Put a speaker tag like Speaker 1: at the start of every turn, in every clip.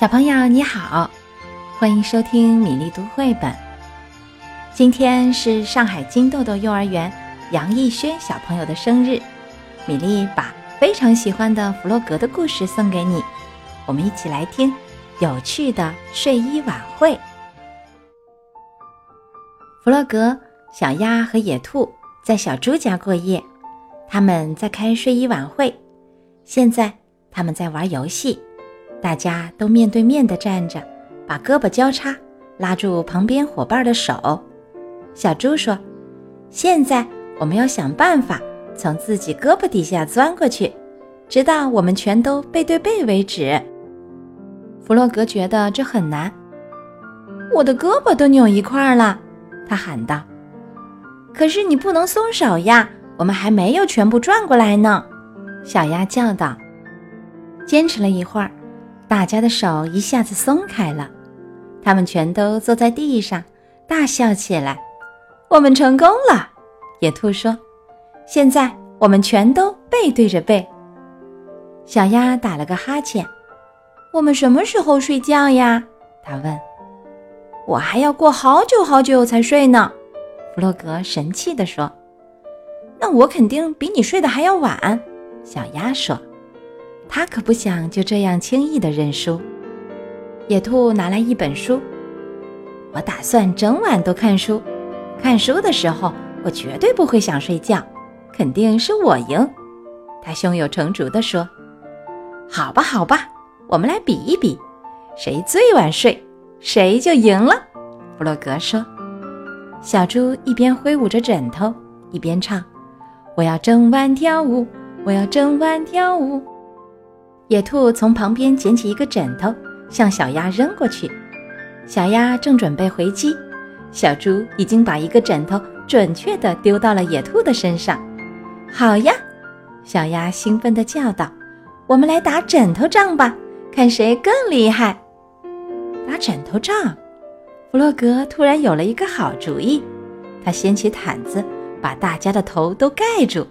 Speaker 1: 小朋友你好，欢迎收听米粒读绘本。今天是上海金豆豆幼儿园杨艺轩小朋友的生日，米粒把非常喜欢的弗洛格的故事送给你，我们一起来听有趣的睡衣晚会。弗洛格、小鸭和野兔在小猪家过夜，他们在开睡衣晚会。现在他们在玩游戏。大家都面对面地站着，把胳膊交叉，拉住旁边伙伴的手。小猪说：“现在我们要想办法从自己胳膊底下钻过去，直到我们全都背对背为止。”弗洛格觉得这很难，我的胳膊都扭一块了，他喊道。“可是你不能松手呀，我们还没有全部转过来呢。”小鸭叫道。坚持了一会儿。大家的手一下子松开了，他们全都坐在地上，大笑起来。我们成功了，野兔说：“现在我们全都背对着背。”小鸭打了个哈欠。“我们什么时候睡觉呀？”他问。“我还要过好久好久才睡呢。”弗洛格神气地说。“那我肯定比你睡得还要晚。”小鸭说。他可不想就这样轻易的认输。野兔拿来一本书，我打算整晚都看书。看书的时候，我绝对不会想睡觉，肯定是我赢。他胸有成竹地说：“好吧，好吧，我们来比一比，谁最晚睡，谁就赢了。”弗洛格说。小猪一边挥舞着枕头，一边唱：“我要整晚跳舞，我要整晚跳舞。”野兔从旁边捡起一个枕头，向小鸭扔过去。小鸭正准备回击，小猪已经把一个枕头准确地丢到了野兔的身上。好呀，小鸭兴奋地叫道：“我们来打枕头仗吧，看谁更厉害！”打枕头仗，弗洛格突然有了一个好主意。他掀起毯子，把大家的头都盖住。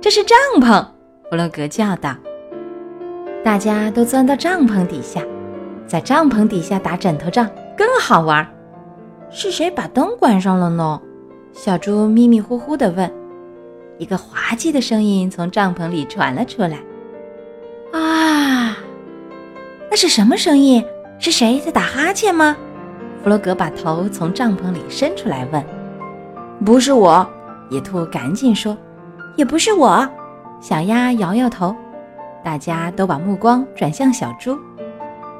Speaker 1: 这是帐篷，弗洛格叫道。大家都钻到帐篷底下，在帐篷底下打枕头仗更好玩。是谁把灯关上了呢？小猪迷迷糊糊地问。一个滑稽的声音从帐篷里传了出来：“啊，那是什么声音？是谁在打哈欠吗？”弗洛格把头从帐篷里伸出来问。“不是我。”野兔赶紧说。“也不是我。”小鸭摇摇头。大家都把目光转向小猪，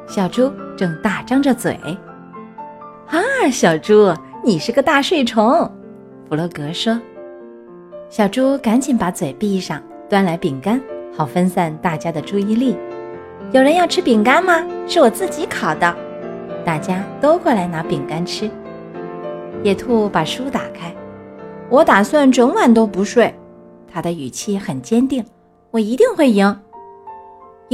Speaker 1: 小猪正大张着嘴。啊，小猪，你是个大睡虫，弗洛格说。小猪赶紧把嘴闭上，端来饼干，好分散大家的注意力。有人要吃饼干吗？是我自己烤的。大家都过来拿饼干吃。野兔把书打开，我打算整晚都不睡。他的语气很坚定，我一定会赢。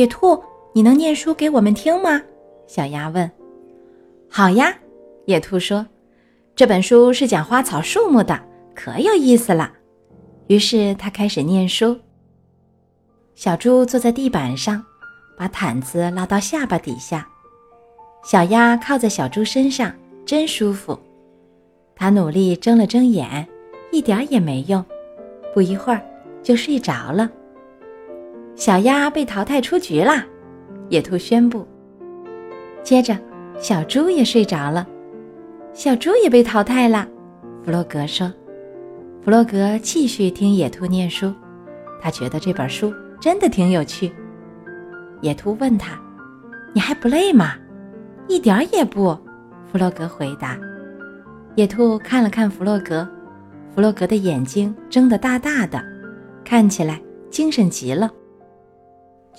Speaker 1: 野兔，你能念书给我们听吗？小鸭问。好呀，野兔说。这本书是讲花草树木的，可有意思了。于是他开始念书。小猪坐在地板上，把毯子拉到下巴底下。小鸭靠在小猪身上，真舒服。它努力睁了睁眼，一点也没用。不一会儿就睡着了。小鸭被淘汰出局啦，野兔宣布。接着，小猪也睡着了，小猪也被淘汰了。弗洛格说：“弗洛格继续听野兔念书，他觉得这本书真的挺有趣。”野兔问他：“你还不累吗？”“一点儿也不。”弗洛格回答。野兔看了看弗洛格，弗洛格的眼睛睁得大大的，看起来精神极了。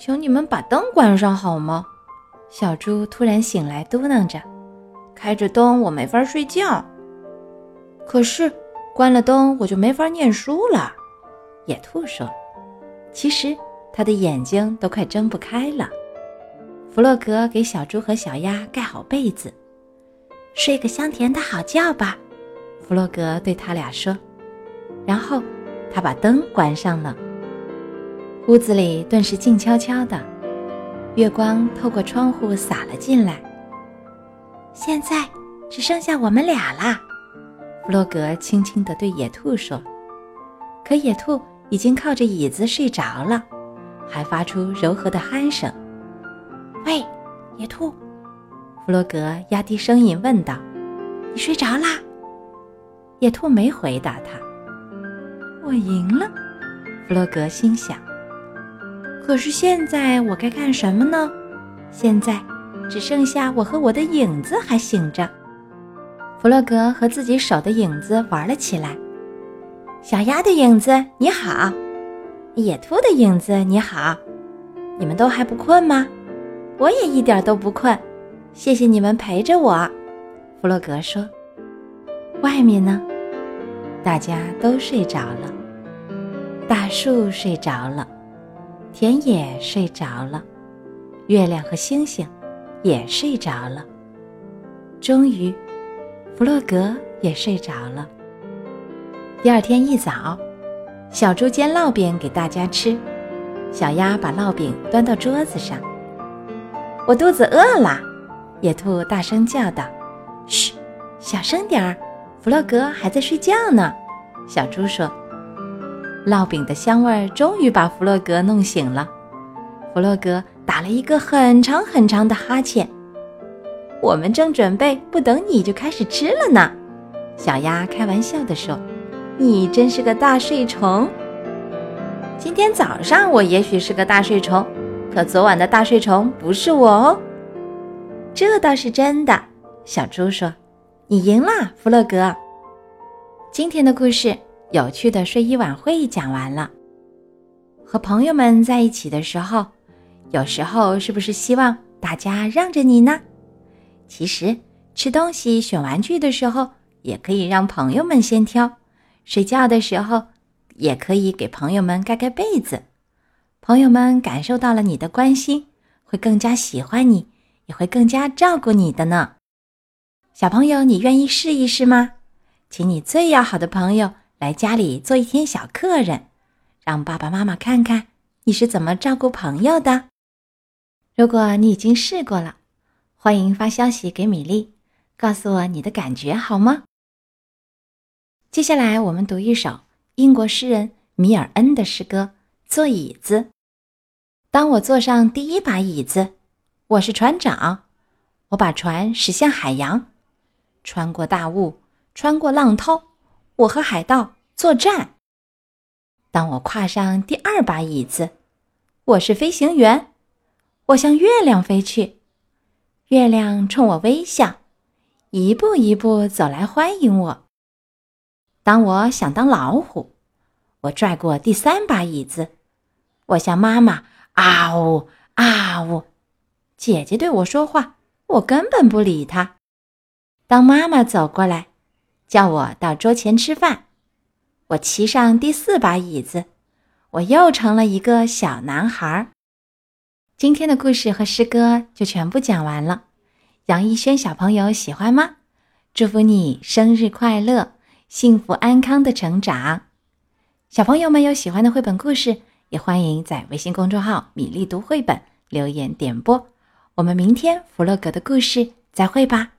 Speaker 1: 求你们把灯关上好吗？小猪突然醒来，嘟囔着：“开着灯我没法睡觉，可是关了灯我就没法念书了。”野兔说：“其实他的眼睛都快睁不开了。”弗洛格给小猪和小鸭盖好被子，睡个香甜的好觉吧。弗洛格对他俩说，然后他把灯关上了。屋子里顿时静悄悄的，月光透过窗户洒了进来。现在只剩下我们俩啦，弗洛格轻轻地对野兔说。可野兔已经靠着椅子睡着了，还发出柔和的鼾声。喂，野兔，弗洛格压低声音问道：“你睡着啦？”野兔没回答他。我赢了，弗洛格心想。可是现在我该干什么呢？现在只剩下我和我的影子还醒着。弗洛格和自己手的影子玩了起来。小鸭的影子你好，野兔的影子你好，你们都还不困吗？我也一点都不困，谢谢你们陪着我。弗洛格说：“外面呢？大家都睡着了，大树睡着了。”田野睡着了，月亮和星星也睡着了。终于，弗洛格也睡着了。第二天一早，小猪煎烙饼给大家吃。小鸭把烙饼端到桌子上。我肚子饿了，野兔大声叫道：“嘘，小声点儿，弗洛格还在睡觉呢。”小猪说。烙饼的香味终于把弗洛格弄醒了。弗洛格打了一个很长很长的哈欠。我们正准备不等你就开始吃了呢，小鸭开玩笑地说：“你真是个大睡虫。”今天早上我也许是个大睡虫，可昨晚的大睡虫不是我哦。这倒是真的，小猪说：“你赢了，弗洛格。”今天的故事。有趣的睡衣晚会讲完了。和朋友们在一起的时候，有时候是不是希望大家让着你呢？其实吃东西、选玩具的时候，也可以让朋友们先挑；睡觉的时候，也可以给朋友们盖盖被子。朋友们感受到了你的关心，会更加喜欢你，也会更加照顾你的呢。小朋友，你愿意试一试吗？请你最要好的朋友。来家里做一天小客人，让爸爸妈妈看看你是怎么照顾朋友的。如果你已经试过了，欢迎发消息给米粒，告诉我你的感觉好吗？接下来我们读一首英国诗人米尔恩的诗歌《坐椅子》。当我坐上第一把椅子，我是船长，我把船驶向海洋，穿过大雾，穿过浪涛。我和海盗作战。当我跨上第二把椅子，我是飞行员，我向月亮飞去，月亮冲我微笑，一步一步走来欢迎我。当我想当老虎，我拽过第三把椅子，我向妈妈啊呜啊呜，姐姐对我说话，我根本不理她。当妈妈走过来。叫我到桌前吃饭，我骑上第四把椅子，我又成了一个小男孩。今天的故事和诗歌就全部讲完了。杨逸轩小朋友喜欢吗？祝福你生日快乐，幸福安康的成长。小朋友们有喜欢的绘本故事，也欢迎在微信公众号“米粒读绘本”留言点播。我们明天弗洛格的故事再会吧。